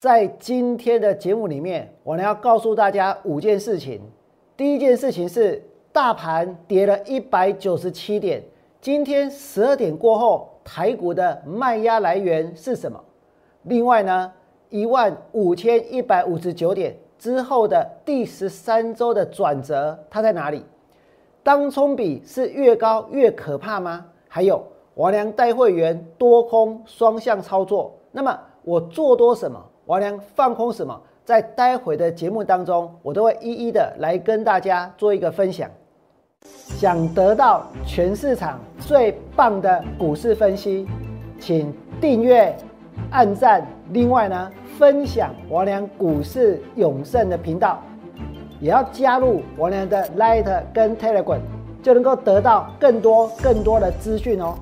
在今天的节目里面，我呢要告诉大家五件事情。第一件事情是，大盘跌了一百九十七点。今天十二点过后，台股的卖压来源是什么？另外呢，一万五千一百五十九点之后的第十三周的转折，它在哪里？当冲比是越高越可怕吗？还有，王良带会员多空双向操作，那么我做多什么？王良放空什么？在待会的节目当中，我都会一一的来跟大家做一个分享。想得到全市场最棒的股市分析，请订阅、按赞，另外呢，分享王良股市永胜的频道，也要加入王良的 Light 跟 Telegram，就能够得到更多更多的资讯哦。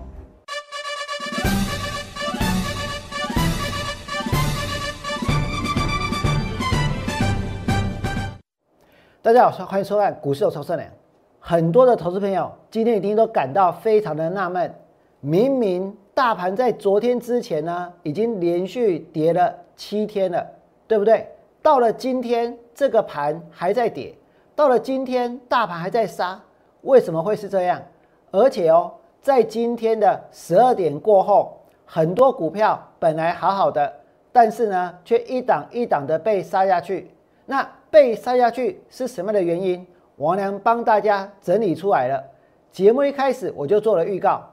大家好，欢迎收看《股市有超胜》。很多的投资朋友今天一定都感到非常的纳闷，明明大盘在昨天之前呢，已经连续跌了七天了，对不对？到了今天，这个盘还在跌；到了今天，大盘还在杀，为什么会是这样？而且哦，在今天的十二点过后，很多股票本来好好的，但是呢，却一档一档的被杀下去。那被杀下去是什么的原因？王良帮大家整理出来了。节目一开始我就做了预告，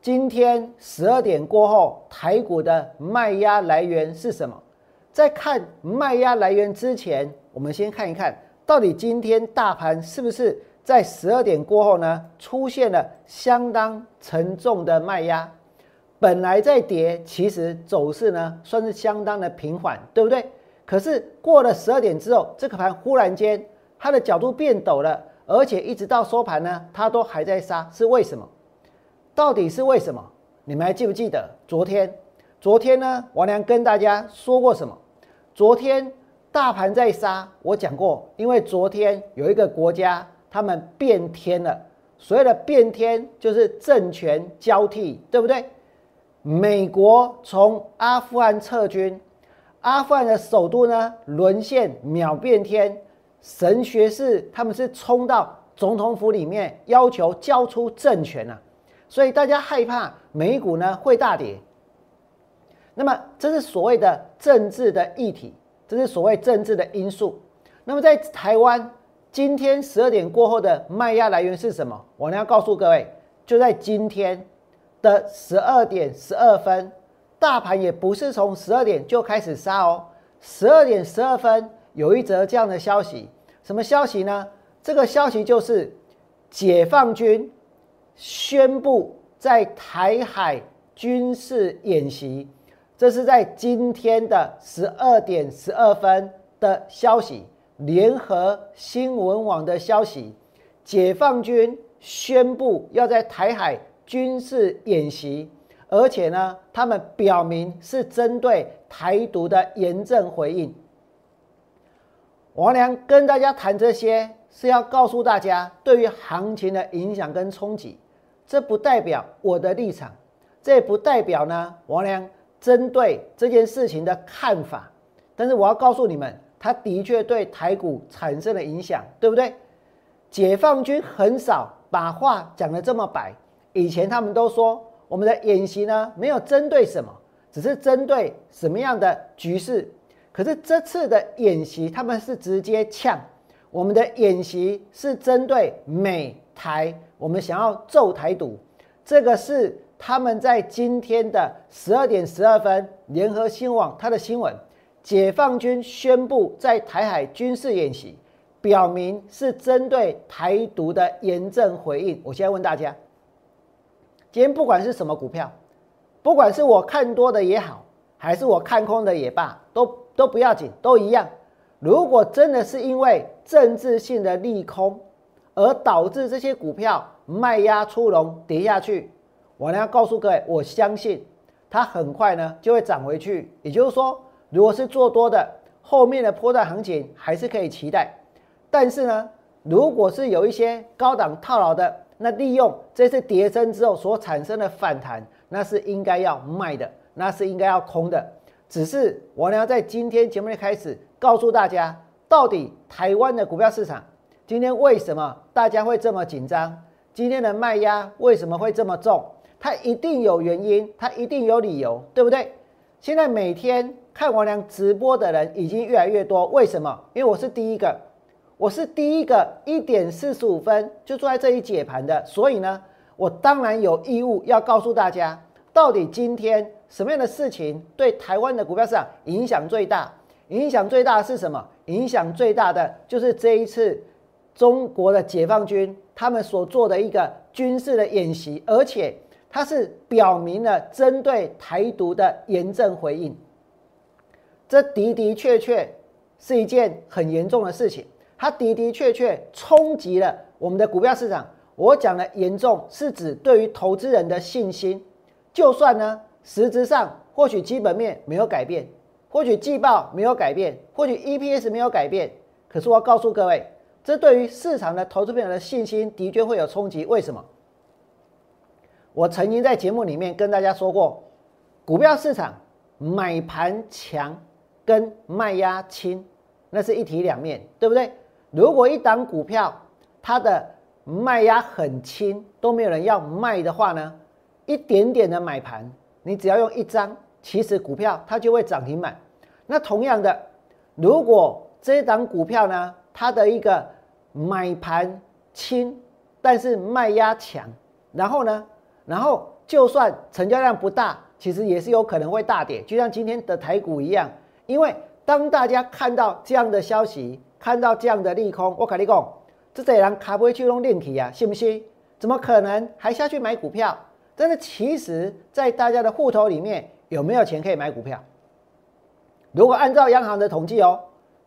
今天十二点过后，台股的卖压来源是什么？在看卖压来源之前，我们先看一看到底今天大盘是不是在十二点过后呢，出现了相当沉重的卖压？本来在跌，其实走势呢算是相当的平缓，对不对？可是过了十二点之后，这个盘忽然间它的角度变陡了，而且一直到收盘呢，它都还在杀，是为什么？到底是为什么？你们还记不记得昨天？昨天呢，王良跟大家说过什么？昨天大盘在杀，我讲过，因为昨天有一个国家他们变天了，所谓的变天就是政权交替，对不对？美国从阿富汗撤军。阿富汗的首都呢沦陷，秒变天。神学士他们是冲到总统府里面，要求交出政权啊，所以大家害怕美股呢会大跌。那么这是所谓的政治的议题，这是所谓政治的因素。那么在台湾，今天十二点过后的卖压来源是什么？我呢要告诉各位，就在今天的十二点十二分。大盘也不是从十二点就开始杀哦，十二点十二分有一则这样的消息，什么消息呢？这个消息就是解放军宣布在台海军事演习，这是在今天的十二点十二分的消息，联合新闻网的消息，解放军宣布要在台海军事演习。而且呢，他们表明是针对台独的严正回应。王良跟大家谈这些，是要告诉大家对于行情的影响跟冲击。这不代表我的立场，这也不代表呢王良针对这件事情的看法。但是我要告诉你们，他的确对台股产生了影响，对不对？解放军很少把话讲得这么白，以前他们都说。我们的演习呢，没有针对什么，只是针对什么样的局势。可是这次的演习，他们是直接呛我们的演习是针对美台，我们想要揍台独。这个是他们在今天的十二点十二分，联合新闻网他的新闻，解放军宣布在台海军事演习，表明是针对台独的严正回应。我现在问大家。今天不管是什么股票，不管是我看多的也好，还是我看空的也罢，都都不要紧，都一样。如果真的是因为政治性的利空而导致这些股票卖压出笼跌下去，我呢要告诉各位，我相信它很快呢就会涨回去。也就是说，如果是做多的，后面的波段行情还是可以期待。但是呢，如果是有一些高档套牢的，那利用这次跌升之后所产生的反弹，那是应该要卖的，那是应该要空的。只是我呢在今天节目的开始告诉大家，到底台湾的股票市场今天为什么大家会这么紧张？今天的卖压为什么会这么重？它一定有原因，它一定有理由，对不对？现在每天看王良直播的人已经越来越多，为什么？因为我是第一个，我是第一个一点四十五分就坐在这里解盘的，所以呢，我当然有义务要告诉大家，到底今天什么样的事情对台湾的股票市场影响最大？影响最大的是什么？影响最大的就是这一次中国的解放军他们所做的一个军事的演习，而且。它是表明了针对台独的严正回应，这的的确确是一件很严重的事情，它的的确确冲击了我们的股票市场。我讲的严重是指对于投资人的信心，就算呢实质上或许基本面没有改变，或许季报没有改变，或许 EPS 没有改变，可是我要告诉各位，这对于市场的投资朋友的信心的确会有冲击。为什么？我曾经在节目里面跟大家说过，股票市场买盘强跟卖压轻，那是一体两面，对不对？如果一档股票它的卖压很轻，都没有人要卖的话呢，一点点的买盘，你只要用一张，其实股票它就会涨停板。那同样的，如果这一档股票呢，它的一个买盘轻，但是卖压强，然后呢？然后，就算成交量不大，其实也是有可能会大跌，就像今天的台股一样。因为当大家看到这样的消息，看到这样的利空，我跟你讲，这这人卡不会去弄练体啊，信不信？怎么可能还下去买股票？但是其实，在大家的户头里面有没有钱可以买股票？如果按照央行的统计哦，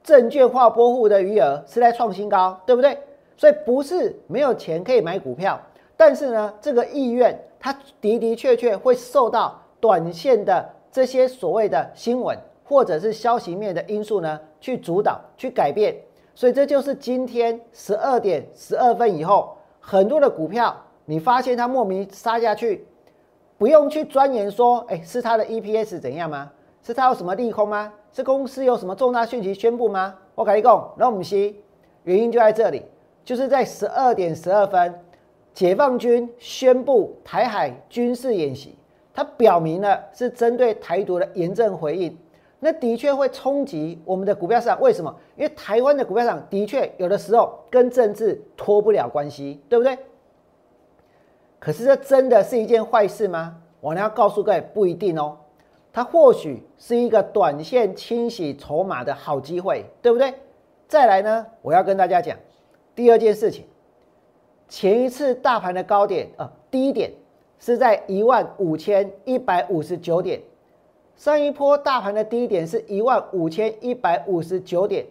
证券化拨户的余额是在创新高，对不对？所以不是没有钱可以买股票，但是呢，这个意愿。它的的确确会受到短线的这些所谓的新闻或者是消息面的因素呢，去主导、去改变。所以这就是今天十二点十二分以后，很多的股票，你发现它莫名杀下去，不用去钻研说，哎，是它的 EPS 怎样吗？是它有什么利空吗？是公司有什么重大讯息宣布吗？我跟你讲，那我们先，原因就在这里，就是在十二点十二分。解放军宣布台海军事演习，它表明了是针对台独的严正回应。那的确会冲击我们的股票市场。为什么？因为台湾的股票市场的确有的时候跟政治脱不了关系，对不对？可是这真的是一件坏事吗？我呢要告诉各位，不一定哦。它或许是一个短线清洗筹码的好机会，对不对？再来呢，我要跟大家讲第二件事情。前一次大盘的高点啊，低点是在一万五千一百五十九点，上一波大盘的低点是一万五千一百五十九点，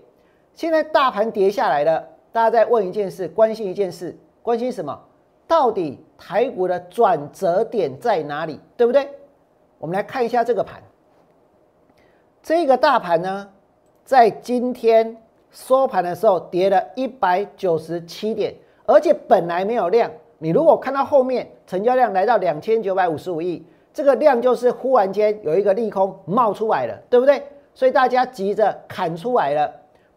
现在大盘跌下来了，大家在问一件事，关心一件事，关心什么？到底台股的转折点在哪里？对不对？我们来看一下这个盘，这个大盘呢，在今天收盘的时候跌了一百九十七点。而且本来没有量，你如果看到后面成交量来到两千九百五十五亿，这个量就是忽然间有一个利空冒出来了，对不对？所以大家急着砍出来了，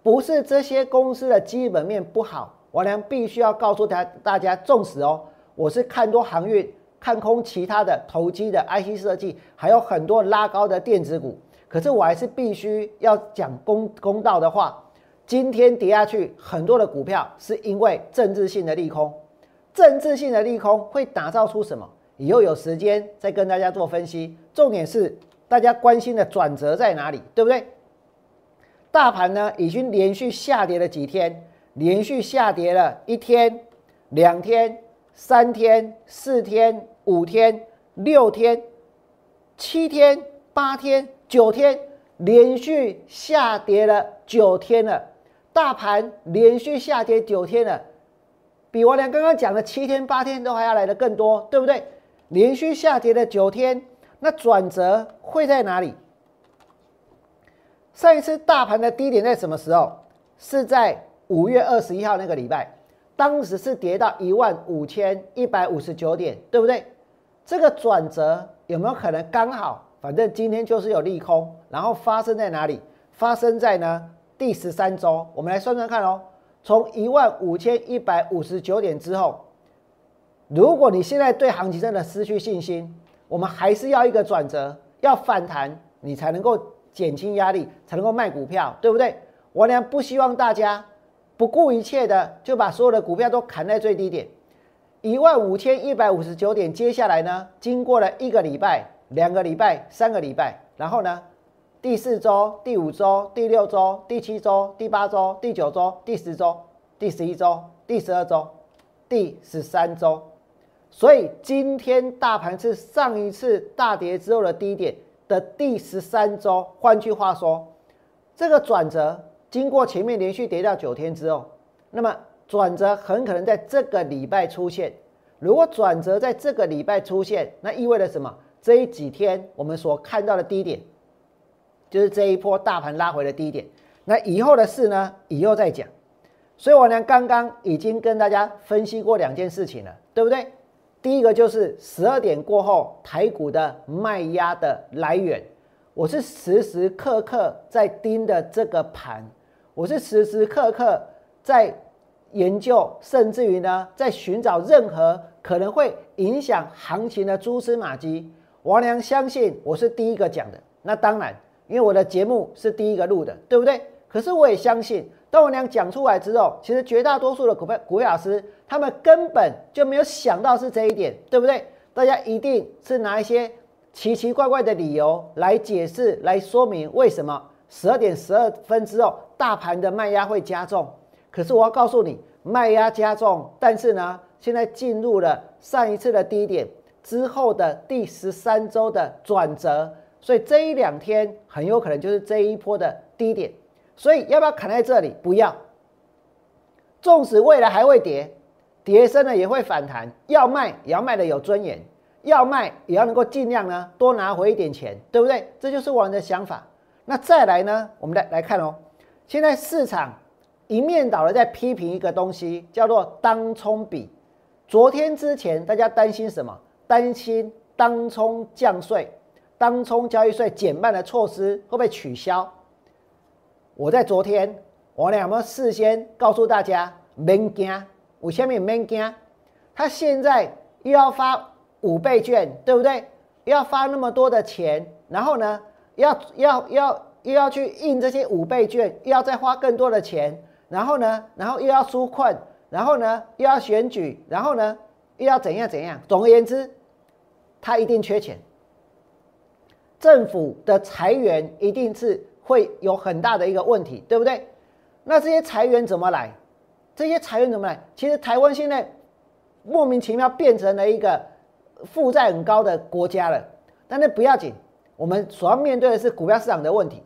不是这些公司的基本面不好，我呢必须要告诉大大家，重视哦，我是看多航运，看空其他的投机的 IC 设计，还有很多拉高的电子股，可是我还是必须要讲公公道的话。今天跌下去，很多的股票是因为政治性的利空，政治性的利空会打造出什么？以后有时间再跟大家做分析。重点是大家关心的转折在哪里，对不对？大盘呢已经连续下跌了几天，连续下跌了一天、两天、三天、四天、五天、六天、七天、八天、九天，连续下跌了九天了。大盘连续下跌九天了，比我俩刚刚讲的七天八天都还要来的更多，对不对？连续下跌了九天，那转折会在哪里？上一次大盘的低点在什么时候？是在五月二十一号那个礼拜，当时是跌到一万五千一百五十九点，对不对？这个转折有没有可能刚好反正今天就是有利空，然后发生在哪里？发生在呢第十三周。我们来算算看哦，从一万五千一百五十九点之后，如果你现在对行情真的失去信心，我们还是要一个转折，要反弹，你才能够减轻压力，才能够卖股票，对不对？我呢不希望大家不顾一切的就把所有的股票都砍在最低点，一万五千一百五十九点。接下来呢，经过了一个礼拜。两个礼拜、三个礼拜，然后呢？第四周、第五周、第六周、第七周、第八周、第九周、第十周、第十一周、第十二周、第十三周。所以今天大盘是上一次大跌之后的低点的第十三周。换句话说，这个转折经过前面连续跌掉九天之后，那么转折很可能在这个礼拜出现。如果转折在这个礼拜出现，那意味着什么？这几天我们所看到的低点，就是这一波大盘拉回的低点。那以后的事呢？以后再讲。所以我呢，刚刚已经跟大家分析过两件事情了，对不对？第一个就是十二点过后台股的卖压的来源，我是时时刻刻在盯着这个盘，我是时时刻刻在研究，甚至于呢，在寻找任何可能会影响行情的蛛丝马迹。王良相信我是第一个讲的，那当然，因为我的节目是第一个录的，对不对？可是我也相信，当王良讲出来之后，其实绝大多数的股票股老师，他们根本就没有想到是这一点，对不对？大家一定是拿一些奇奇怪怪的理由来解释、来说明为什么十二点十二分之后大盘的卖压会加重。可是我要告诉你，卖压加重，但是呢，现在进入了上一次的低点。之后的第十三周的转折，所以这一两天很有可能就是这一波的低点，所以要不要砍在这里？不要。纵使未来还会跌，跌升了也会反弹，要卖也要卖的有尊严，要卖也要能够尽量呢多拿回一点钱，对不对？这就是我们的想法。那再来呢，我们来来看哦，现在市场一面倒的在批评一个东西，叫做当冲比。昨天之前大家担心什么？担心当冲降税、当冲交易税减半的措施会被取消。我在昨天，我俩有没有事先告诉大家，免惊，我下面免惊。他现在又要发五倍券，对不对？又要发那么多的钱，然后呢，要要要又要去印这些五倍券，又要再花更多的钱，然后呢，然后又要纾困，然后呢，又要选举，然后呢，又要怎样怎样。总而言之。他一定缺钱，政府的裁员一定是会有很大的一个问题，对不对？那这些裁员怎么来？这些裁员怎么来？其实台湾现在莫名其妙变成了一个负债很高的国家了，但是不要紧，我们所要面对的是股票市场的问题。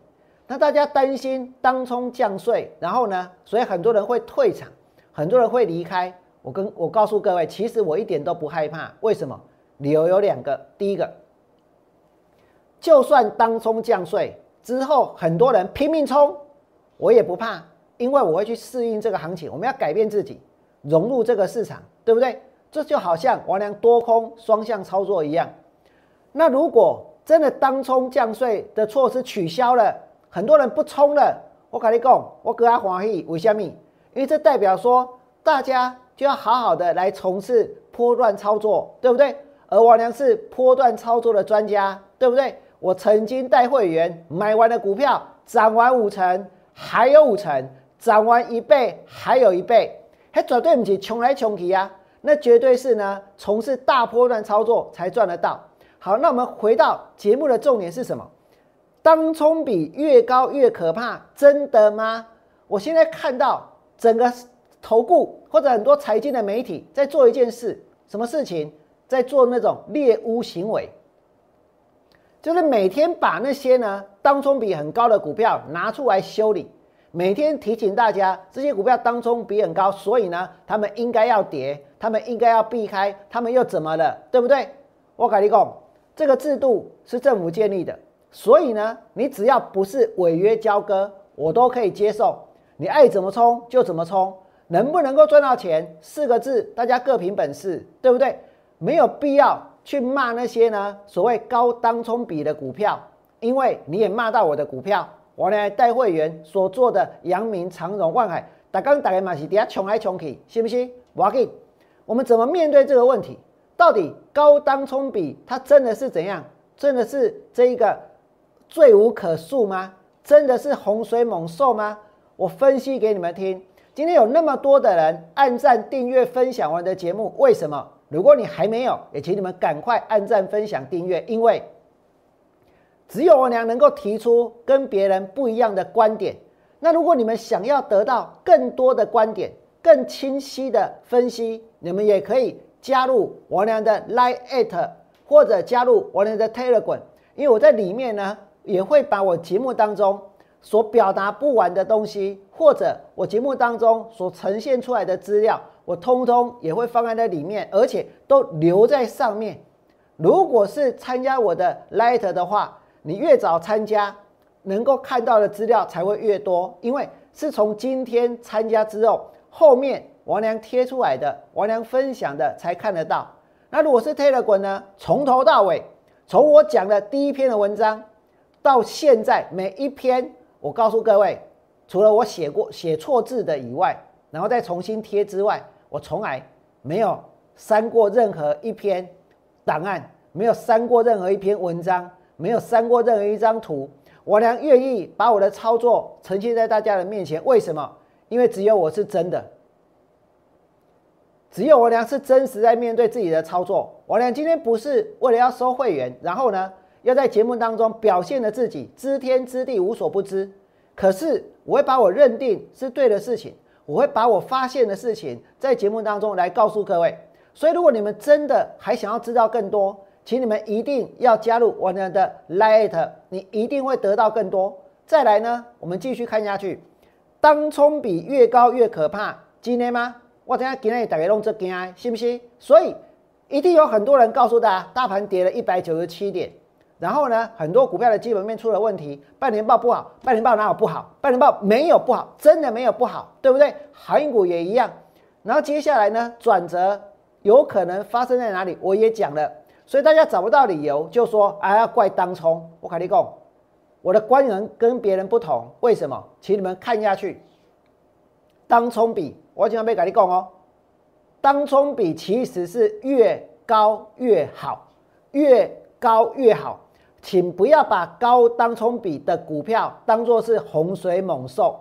那大家担心当冲降税，然后呢，所以很多人会退场，很多人会离开。我跟我告诉各位，其实我一点都不害怕，为什么？理由有两个，第一个，就算当冲降税之后，很多人拼命冲，我也不怕，因为我会去适应这个行情。我们要改变自己，融入这个市场，对不对？这就好像王良多空双向操作一样。那如果真的当冲降税的措施取消了，很多人不冲了，我跟你讲，我格外欢喜，为什么？因为这代表说大家就要好好的来从事波段操作，对不对？而王良是波段操作的专家，对不对？我曾经带会员买完的股票涨完五成，还有五成，涨完一倍，还有一倍，还绝对不起穷来穷去啊！那绝对是呢，从事大波段操作才赚得到。好，那我们回到节目的重点是什么？当冲比越高越可怕，真的吗？我现在看到整个投顾或者很多财经的媒体在做一件事，什么事情？在做那种猎巫行为，就是每天把那些呢当冲比很高的股票拿出来修理，每天提醒大家这些股票当冲比很高，所以呢他们应该要跌，他们应该要避开，他们又怎么了，对不对？我跟你讲，这个制度是政府建立的，所以呢你只要不是违约交割，我都可以接受，你爱怎么冲就怎么冲，能不能够赚到钱四个字，大家各凭本事，对不对？没有必要去骂那些呢所谓高当冲比的股票，因为你也骂到我的股票，我呢带会员所做的阳明、长荣、万海，大刚大概嘛是底下穷来穷去，信不信？我要给，我们怎么面对这个问题？到底高当冲比它真的是怎样？真的是这一个罪无可恕吗？真的是洪水猛兽吗？我分析给你们听。今天有那么多的人按赞、订阅、分享我的节目，为什么？如果你还没有，也请你们赶快按赞、分享、订阅，因为只有我娘能够提出跟别人不一样的观点。那如果你们想要得到更多的观点、更清晰的分析，你们也可以加入我娘的 Line at 或者加入我娘的 Telegram，因为我在里面呢也会把我节目当中。所表达不完的东西，或者我节目当中所呈现出来的资料，我通通也会放在那里面，而且都留在上面。如果是参加我的 Light 的话，你越早参加，能够看到的资料才会越多，因为是从今天参加之后，后面王良贴出来的，王良分享的才看得到。那如果是 Telegram 呢？从头到尾，从我讲的第一篇的文章到现在每一篇。我告诉各位，除了我写过写错字的以外，然后再重新贴之外，我从来没有删过任何一篇档案，没有删过任何一篇文章，没有删过任何一张图。我良愿意把我的操作呈现在大家的面前。为什么？因为只有我是真的，只有我良是真实在面对自己的操作。我良今天不是为了要收会员，然后呢？要在节目当中表现的自己知天知地无所不知，可是我会把我认定是对的事情，我会把我发现的事情在节目当中来告诉各位。所以，如果你们真的还想要知道更多，请你们一定要加入我们的 Light，你一定会得到更多。再来呢，我们继续看下去，当冲比越高越可怕，今天吗？我等下今天大家弄这惊，信不信？所以一定有很多人告诉大家，大盘跌了一百九十七点。然后呢，很多股票的基本面出了问题，半年报不好，半年报哪有不好？半年报没有不好，真的没有不好，对不对？航运股也一样。然后接下来呢，转折有可能发生在哪里？我也讲了，所以大家找不到理由就说啊要怪当冲。我跟你讲，我的观点跟别人不同，为什么？请你们看下去，当冲比我经常被跟你讲哦，当冲比其实是越高越好，越高越好。请不要把高当冲比的股票当作是洪水猛兽。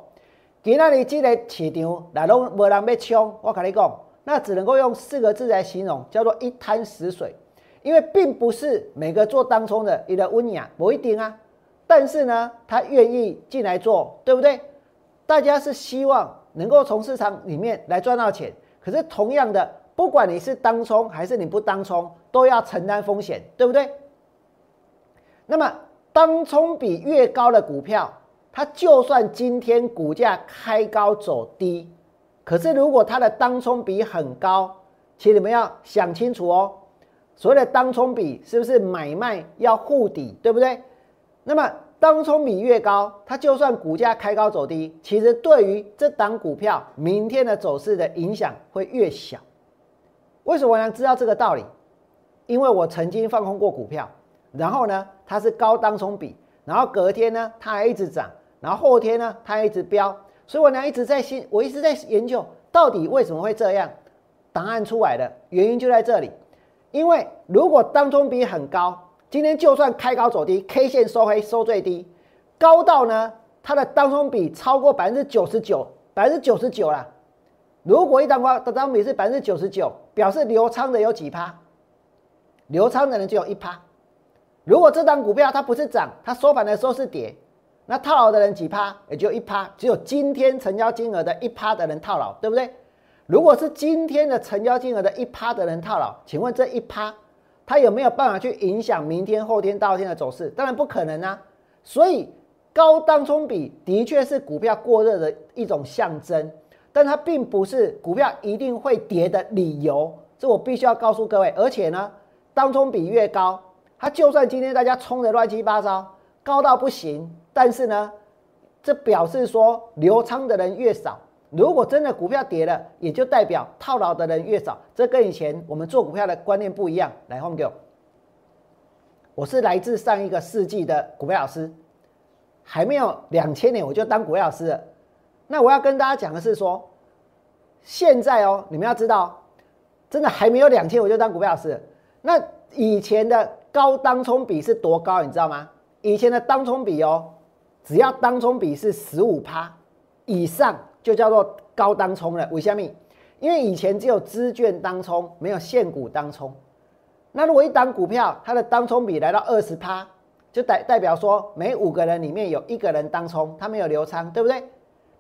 今那里这个市场来拢无人要冲，我跟你讲，那只能够用四个字来形容，叫做一滩死水。因为并不是每个做当冲的，你的温雅不一定啊。但是呢，他愿意进来做，对不对？大家是希望能够从市场里面来赚到钱。可是同样的，不管你是当冲还是你不当冲，都要承担风险，对不对？那么，当冲比越高的股票，它就算今天股价开高走低，可是如果它的当冲比很高，请你们要想清楚哦。所谓的当冲比是不是买卖要护底，对不对？那么当冲比越高，它就算股价开高走低，其实对于这档股票明天的走势的影响会越小。为什么我想知道这个道理？因为我曾经放空过股票。然后呢，它是高当冲比，然后隔天呢，它还一直涨，然后后天呢，它一直飙，所以我呢一直在心，我一直在研究到底为什么会这样。答案出来了，原因就在这里，因为如果当冲比很高，今天就算开高走低，K 线收黑收最低，高到呢它的当冲比超过百分之九十九，百分之九十九啦。如果一当光的当比是百分之九十九，表示流仓的有几趴？流仓的人就有一趴。如果这张股票它不是涨，它收盘的时候是跌，那套牢的人几趴？也就一趴，只有今天成交金额的一趴的人套牢，对不对？如果是今天的成交金额的一趴的人套牢，请问这一趴，它有没有办法去影响明天、后天、大后天的走势？当然不可能啊！所以高当冲比的确是股票过热的一种象征，但它并不是股票一定会跌的理由。这我必须要告诉各位。而且呢，当冲比越高。它就算今天大家冲的乱七八糟，高到不行，但是呢，这表示说流仓的人越少。如果真的股票跌了，也就代表套牢的人越少。这跟以前我们做股票的观念不一样。来，后面给我。我是来自上一个世纪的股票老师，还没有两千年我就当股票老师了。那我要跟大家讲的是说，现在哦，你们要知道，真的还没有两千我就当股票老师了。那以前的高当冲比是多高，你知道吗？以前的当冲比哦，只要当冲比是十五趴以上，就叫做高当冲了。为什么？因为以前只有资券当冲，没有现股当冲。那如果一档股票它的当冲比来到二十趴，就代代表说每五个人里面有一个人当冲，他没有流仓，对不对？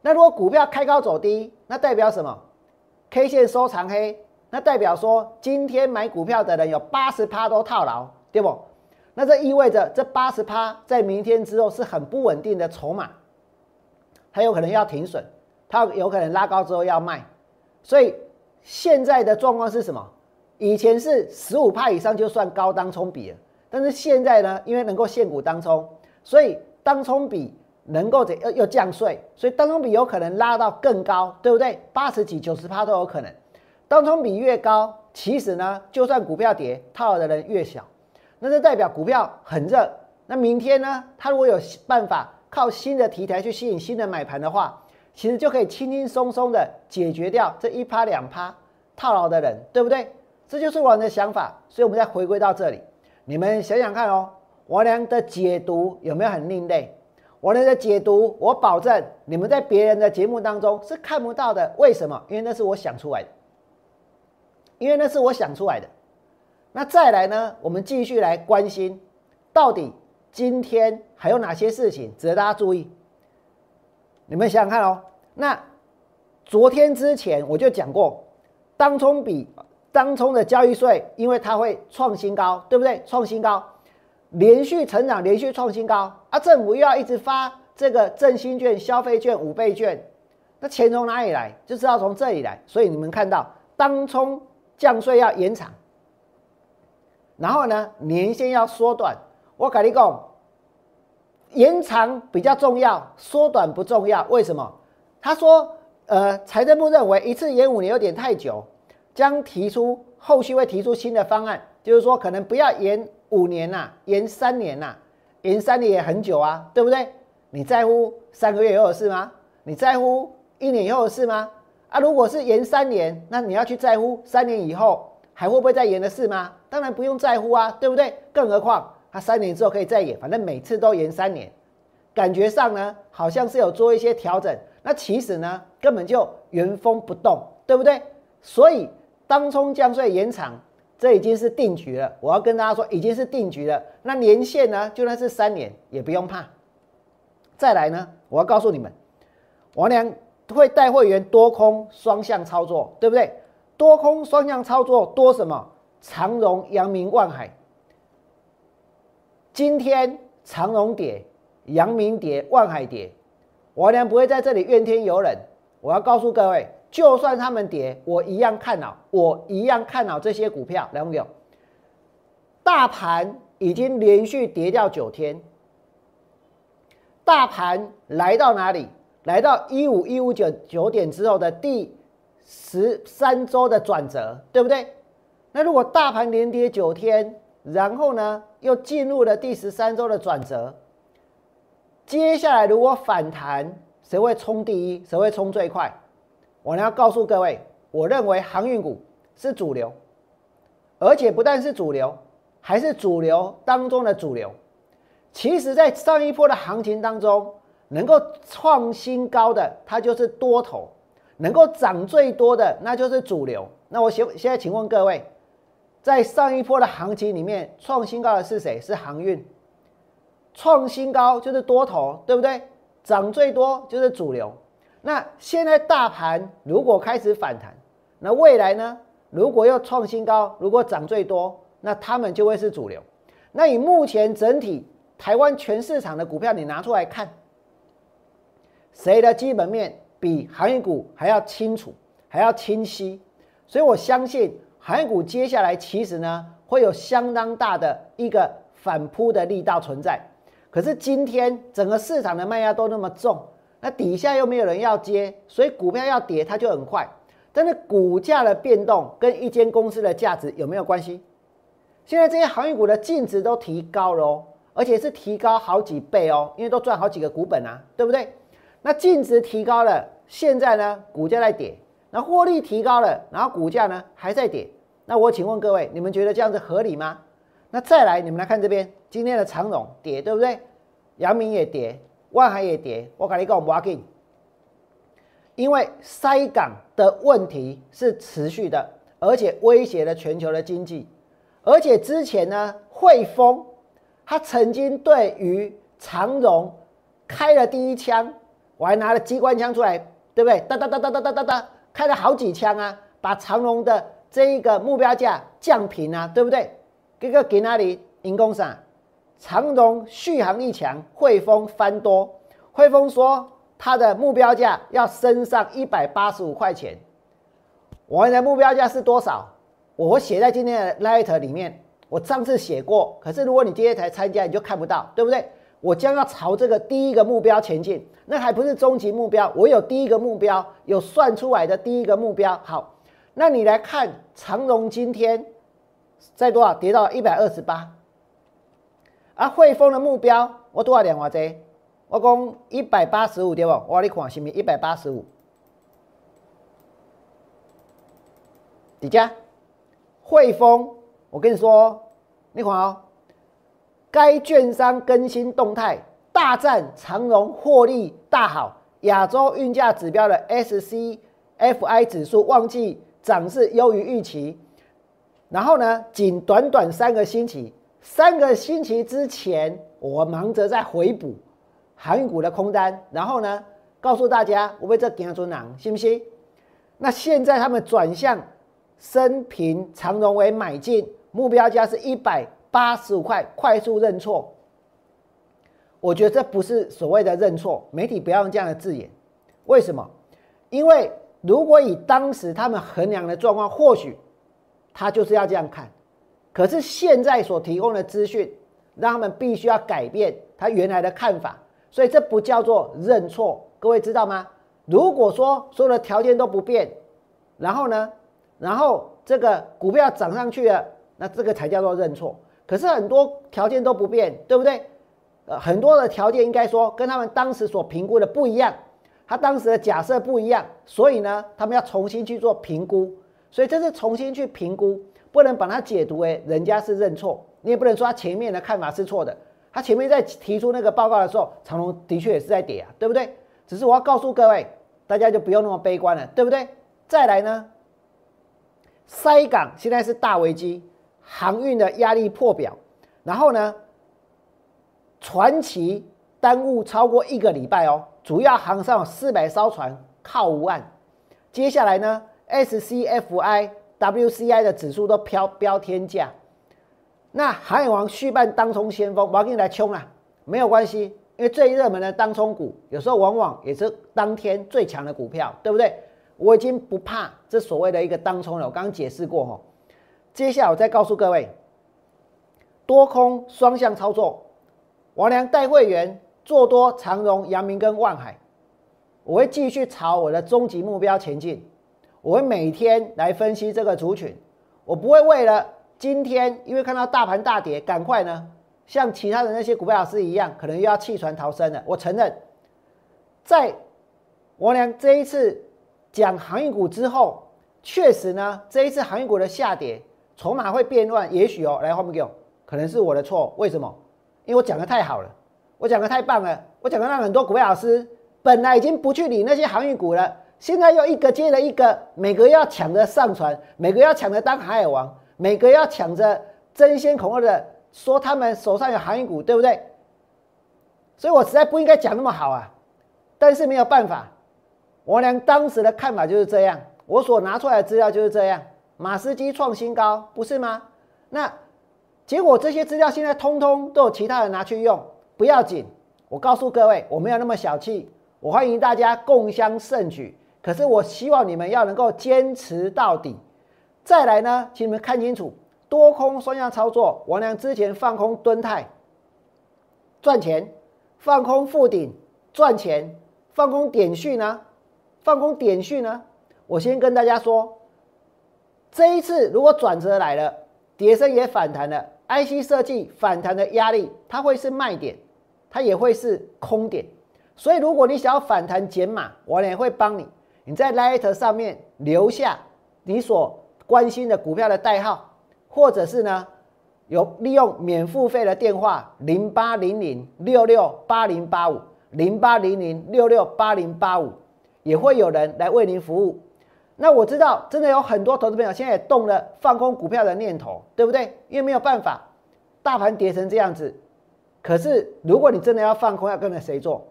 那如果股票开高走低，那代表什么？K 线收长黑，那代表说今天买股票的人有八十趴都套牢，对不？那这意味着这八十趴在明天之后是很不稳定的筹码，它有可能要停损，它有可能拉高之后要卖，所以现在的状况是什么？以前是十五趴以上就算高当冲比了，但是现在呢，因为能够限股当冲，所以当冲比能够怎又又降税，所以当冲比有可能拉到更高，对不对？八十几、九十趴都有可能。当冲比越高，其实呢，就算股票跌，套的人越小，那就代表股票很热。那明天呢，它如果有办法靠新的题材去吸引新的买盘的话，其实就可以轻轻松松的解决掉这一趴两趴套牢的人，对不对？这就是我的想法，所以我们再回归到这里，你们想想看哦，我俩的解读有没有很另类？我俩的解读，我保证你们在别人的节目当中是看不到的。为什么？因为那是我想出来的，因为那是我想出来的。那再来呢？我们继续来关心，到底今天还有哪些事情值得大家注意？你们想想看哦。那昨天之前我就讲过，当冲比。当冲的交易税，因为它会创新高，对不对？创新高，连续成长，连续创新高啊！政府又要一直发这个振兴券、消费券、五倍券，那钱从哪里来？就知道从这里来。所以你们看到，当冲降税要延长，然后呢，年限要缩短。我跟你讲，延长比较重要，缩短不重要。为什么？他说，呃，财政部认为一次延五年有点太久。将提出后续会提出新的方案，就是说可能不要延五年呐，延三年呐，延三年也很久啊，对不对？你在乎三个月以后的事吗？你在乎一年以后的事吗？啊，如果是延三年，那你要去在乎三年以后还会不会再延的事吗？当然不用在乎啊，对不对？更何况他三年之后可以再延，反正每次都延三年，感觉上呢好像是有做一些调整，那其实呢根本就原封不动，对不对？所以。当冲降税延长，这已经是定局了。我要跟大家说，已经是定局了。那年限呢？就算是三年，也不用怕。再来呢，我要告诉你们，王良会带会员多空双向操作，对不对？多空双向操作多什么？长荣、阳明、万海。今天长荣跌，阳明跌，万海跌，王良不会在这里怨天尤人。我要告诉各位。就算他们跌，我一样看好，我一样看好这些股票。来，朋友，大盘已经连续跌掉九天，大盘来到哪里？来到一五一五九九点之后的第十三周的转折，对不对？那如果大盘连跌九天，然后呢又进入了第十三周的转折，接下来如果反弹，谁会冲第一？谁会冲最快？我呢要告诉各位，我认为航运股是主流，而且不但是主流，还是主流当中的主流。其实，在上一波的行情当中，能够创新高的，它就是多头；能够涨最多的，那就是主流。那我现现在请问各位，在上一波的行情里面，创新高的是谁？是航运。创新高就是多头，对不对？涨最多就是主流。那现在大盘如果开始反弹，那未来呢？如果要创新高，如果涨最多，那他们就会是主流。那以目前整体台湾全市场的股票，你拿出来看，谁的基本面比航运股还要清楚，还要清晰？所以我相信航运股接下来其实呢，会有相当大的一个反扑的力道存在。可是今天整个市场的卖压都那么重。那底下又没有人要接，所以股票要跌它就很快。但是股价的变动跟一间公司的价值有没有关系？现在这些航运股的净值都提高了哦，而且是提高好几倍哦，因为都赚好几个股本啊，对不对？那净值提高了，现在呢股价在跌，那获利提高了，然后股价呢还在跌。那我请问各位，你们觉得这样子合理吗？那再来，你们来看这边今天的长荣跌，对不对？阳明也跌，万海也跌。我跟你讲，不要紧，因为塞港的问题是持续的，而且威胁了全球的经济。而且之前呢，汇丰他曾经对于长荣开了第一枪，我还拿了机关枪出来，对不对？哒哒哒哒哒哒哒哒，开了好几枪啊，把长荣的这一个目标价降平啊，对不对？这个给哪里？银工上，长荣续航力强，汇丰翻多。汇丰说它的目标价要升上一百八十五块钱，我们的目标价是多少？我写在今天的 letter 里面，我上次写过，可是如果你今天才参加，你就看不到，对不对？我将要朝这个第一个目标前进，那还不是终极目标，我有第一个目标，有算出来的第一个目标。好，那你来看长荣今天在多少？跌到一百二十八，而汇丰的目标我多少点？我这我讲一百八十五对不？我你看是不是一百八十五？底价。汇丰，我跟你说，你看哦，该券商更新动态，大战长荣获利大好，亚洲运价指标的 SCFI 指数旺季涨势优于预期。然后呢，仅短短三个星期，三个星期之前，我忙着在回补航运股的空单，然后呢，告诉大家我被这顶住囊，信不信？那现在他们转向。升平长荣为买进，目标价是一百八十五块，快速认错。我觉得这不是所谓的认错，媒体不要用这样的字眼。为什么？因为如果以当时他们衡量的状况，或许他就是要这样看。可是现在所提供的资讯，让他们必须要改变他原来的看法，所以这不叫做认错。各位知道吗？如果说所有的条件都不变，然后呢？然后这个股票涨上去了，那这个才叫做认错。可是很多条件都不变，对不对？呃，很多的条件应该说跟他们当时所评估的不一样，他当时的假设不一样，所以呢，他们要重新去做评估。所以这是重新去评估，不能把它解读为人家是认错，你也不能说他前面的看法是错的。他前面在提出那个报告的时候，长隆的确也是在跌啊，对不对？只是我要告诉各位，大家就不用那么悲观了，对不对？再来呢？塞港现在是大危机，航运的压力破表，然后呢，传奇耽误超过一个礼拜哦，主要航上有四百艘船靠无岸，接下来呢，SCFI、WCI 的指数都飘飙天价，那航海王续办当冲先锋，我要给你来冲啊，没有关系，因为最热门的当冲股，有时候往往也是当天最强的股票，对不对？我已经不怕这所谓的一个当冲了，我刚刚解释过哈。接下来我再告诉各位，多空双向操作，王良带会员做多长荣、阳明跟万海，我会继续朝我的终极目标前进。我会每天来分析这个族群，我不会为了今天因为看到大盘大跌，赶快呢像其他的那些股票老师一样，可能又要弃船逃生了。我承认，在王良这一次。讲航运股之后，确实呢，这一次航运股的下跌，筹码会变乱。也许哦，来后面给我，可能是我的错。为什么？因为我讲的太好了，我讲的太棒了，我讲的让很多股票老师本来已经不去理那些航运股了，现在又一个接着一个，每个要抢着上船，每个要抢着当海王，每个要抢着争先恐后的说他们手上有航运股，对不对？所以我实在不应该讲那么好啊，但是没有办法。我俩当时的看法就是这样，我所拿出来的资料就是这样。马斯基创新高，不是吗？那结果这些资料现在通通都有其他人拿去用，不要紧。我告诉各位，我没有那么小气，我欢迎大家共襄盛举。可是我希望你们要能够坚持到底。再来呢，请你们看清楚，多空双向操作。王良之前放空蹲泰赚钱，放空附顶赚钱，放空点序呢？放空点序呢？我先跟大家说，这一次如果转折来了，叠升也反弹了，IC 设计反弹的压力，它会是卖点，它也会是空点。所以如果你想要反弹减码，我也会帮你。你在 Light 上面留下你所关心的股票的代号，或者是呢，有利用免付费的电话零八零零六六八零八五零八零零六六八零八五，也会有人来为您服务。那我知道，真的有很多投资朋友现在也动了放空股票的念头，对不对？因为没有办法，大盘跌成这样子。可是，如果你真的要放空，要跟着谁做？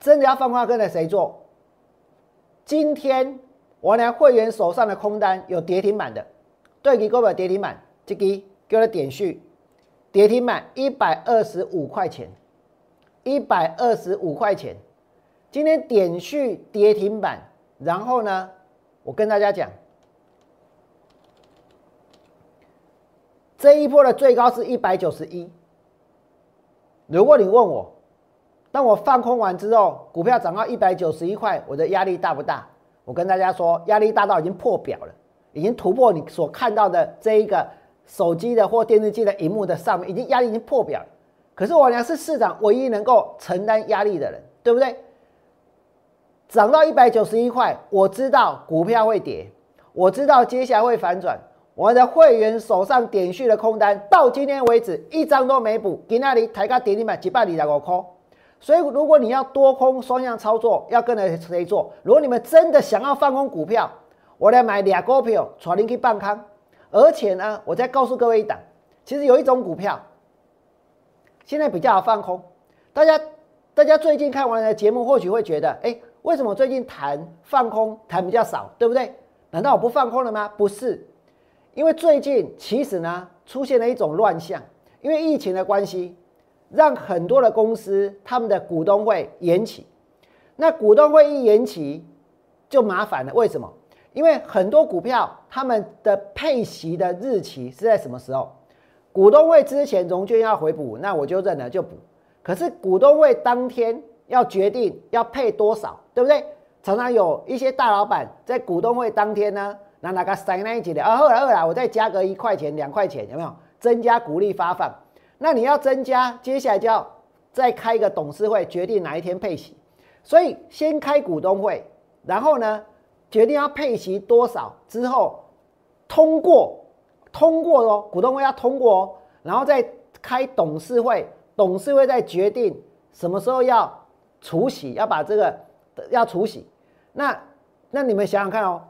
真的要放空，要跟着谁做？今天我俩会员手上的空单有跌停板的，对，给各位跌停板，这个给我点序，跌停板一百二十五块钱，一百二十五块钱。今天点序跌停板。然后呢，我跟大家讲，这一波的最高是一百九十一。如果你问我，当我放空完之后，股票涨到一百九十一块，我的压力大不大？我跟大家说，压力大到已经破表了，已经突破你所看到的这一个手机的或电视机的荧幕的上面，已经压力已经破表了。可是我俩是市场唯一能够承担压力的人，对不对？涨到一百九十一块，我知道股票会跌，我知道接下来会反转。我的会员手上点续的空单到今天为止一张都没补，给那里抬价跌停板几百里两个空。所以如果你要多空双向操作，要跟着谁做？如果你们真的想要放空股票，我来买俩股票，传您去办康。而且呢，我再告诉各位一档，其实有一种股票现在比较好放空。大家大家最近看完的节目，或许会觉得，哎。为什么最近谈放空谈比较少，对不对？难道我不放空了吗？不是，因为最近其实呢出现了一种乱象，因为疫情的关系，让很多的公司他们的股东会延期。那股东会一延期就麻烦了，为什么？因为很多股票他们的配息的日期是在什么时候？股东会之前融券要回补，那我就认了就补。可是股东会当天。要决定要配多少，对不对？常常有一些大老板在股东会当天呢，拿那个塞那一级的啊，二来二来，我再加个一块钱、两块钱，有没有增加股利发放？那你要增加，接下来就要再开一个董事会，决定哪一天配息。所以先开股东会，然后呢，决定要配息多少之后，通过通过哦，股东会要通过哦，然后再开董事会，董事会再决定什么时候要。除息要把这个要除息，那那你们想想看哦，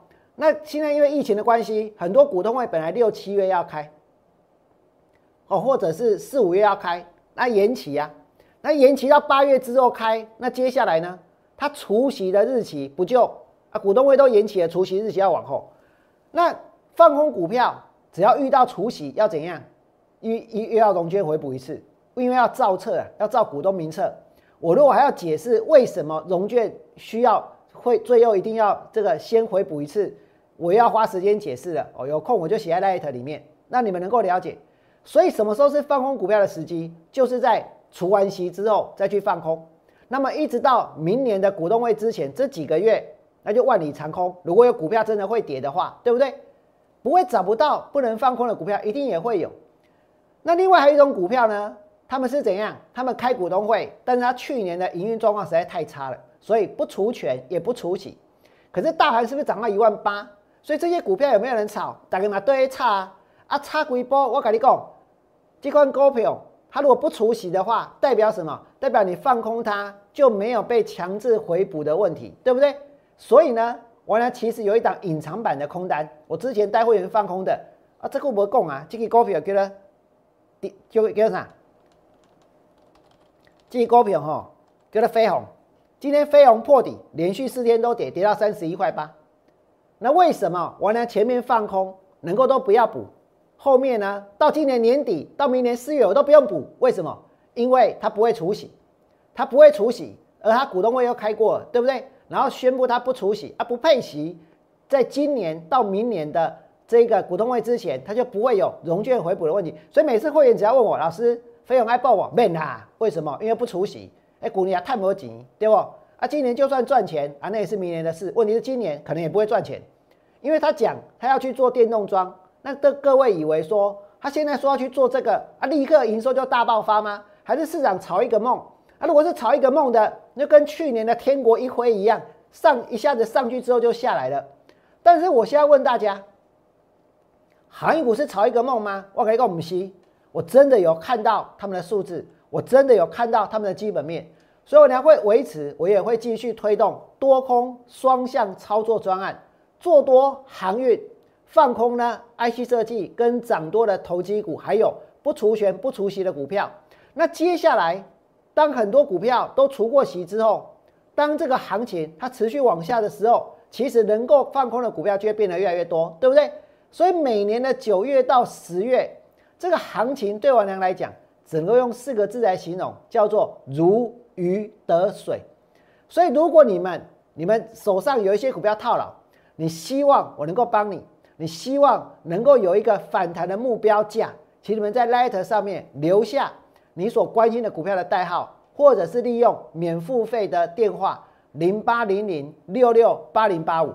那现在因为疫情的关系，很多股东会本来六七月要开，哦，或者是四五月要开，那延期呀，那延期到八月之后开，那接下来呢，它除息的日期不就啊？股东会都延期了，除息日期要往后，那放空股票只要遇到除息要怎样？一一又要融券回补一次，因为要造册啊，要造股东名册。我如果还要解释为什么融券需要会最后一定要这个先回补一次，我要花时间解释了。哦，有空我就写在 Light 里面，那你们能够了解。所以什么时候是放空股票的时机，就是在除完息之后再去放空。那么一直到明年的股东会之前这几个月，那就万里长空。如果有股票真的会跌的话，对不对？不会找不到不能放空的股票，一定也会有。那另外还有一种股票呢？他们是怎样？他们开股东会，但是他去年的营运状况实在太差了，所以不除权也不除息。可是大盘是不是涨到一万八？所以这些股票有没有人炒？大家嘛都会差啊！啊差几波？我跟你讲，这款股票它如果不除息的话，代表什么？代表你放空它就没有被强制回补的问题，对不对？所以呢，我呢其实有一档隐藏版的空单，我之前带会员放空的啊，这个我讲啊，这个股票叫做叫叫啥？这股票哈，叫做飞鸿，今天飞鸿破底，连续四天都跌，跌到三十一块八。那为什么我呢？前面放空能够都不要补，后面呢，到今年年底到明年四月我都不用补，为什么？因为它不会除息，它不会除息，而它股东会又开过了，对不对？然后宣布它不除息，啊不配息，在今年到明年的这个股东会之前，它就不会有融券回补的问题。所以每次会员只要问我，老师。费用爱报我免啊？为什么？因为不除息，哎，股年啊太没钱，对不？啊，今年就算赚钱啊，那也是明年的事。问题是今年可能也不会赚钱，因为他讲他要去做电动桩，那那的各位以为说他现在说要去做这个啊，立刻营收就大爆发吗？还是市场炒一个梦啊？如果是炒一个梦的，那跟去年的天国一挥一样，上一下子上去之后就下来了。但是我现在问大家，航运股是炒一个梦吗？我可以跟我们说，我真的有看到他们的数字，我真的有看到他们的基本面，所以我呢会维持，我也会继续推动多空双向操作专案，做多航运，放空呢 IC 设计跟涨多的投机股，还有不除权不除息的股票。那接下来，当很多股票都除过息之后，当这个行情它持续往下的时候，其实能够放空的股票就会变得越来越多，对不对？所以每年的九月到十月，这个行情对王良来讲，只能用四个字来形容，叫做如鱼得水。所以如果你们你们手上有一些股票套牢，你希望我能够帮你，你希望能够有一个反弹的目标价，请你们在 letter 上面留下你所关心的股票的代号，或者是利用免付费的电话。零八零零六六八零八五，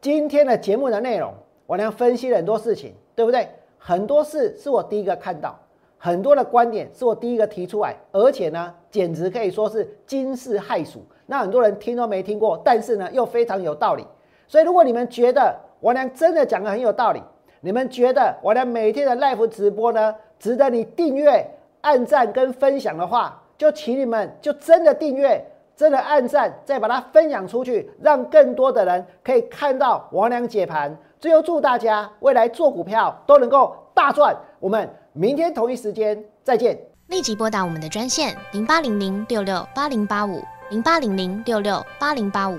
今天的节目的内容，我俩分析了很多事情，对不对？很多事是我第一个看到，很多的观点是我第一个提出来，而且呢，简直可以说是惊世骇俗。那很多人听都没听过，但是呢，又非常有道理。所以，如果你们觉得我俩真的讲的很有道理，你们觉得我俩每天的 live 直播呢，值得你订阅、按赞跟分享的话，就请你们就真的订阅。真的按赞，再把它分享出去，让更多的人可以看到王良解盘。最后祝大家未来做股票都能够大赚。我们明天同一时间再见。立即拨打我们的专线零八零零六六八零八五零八零零六六八零八五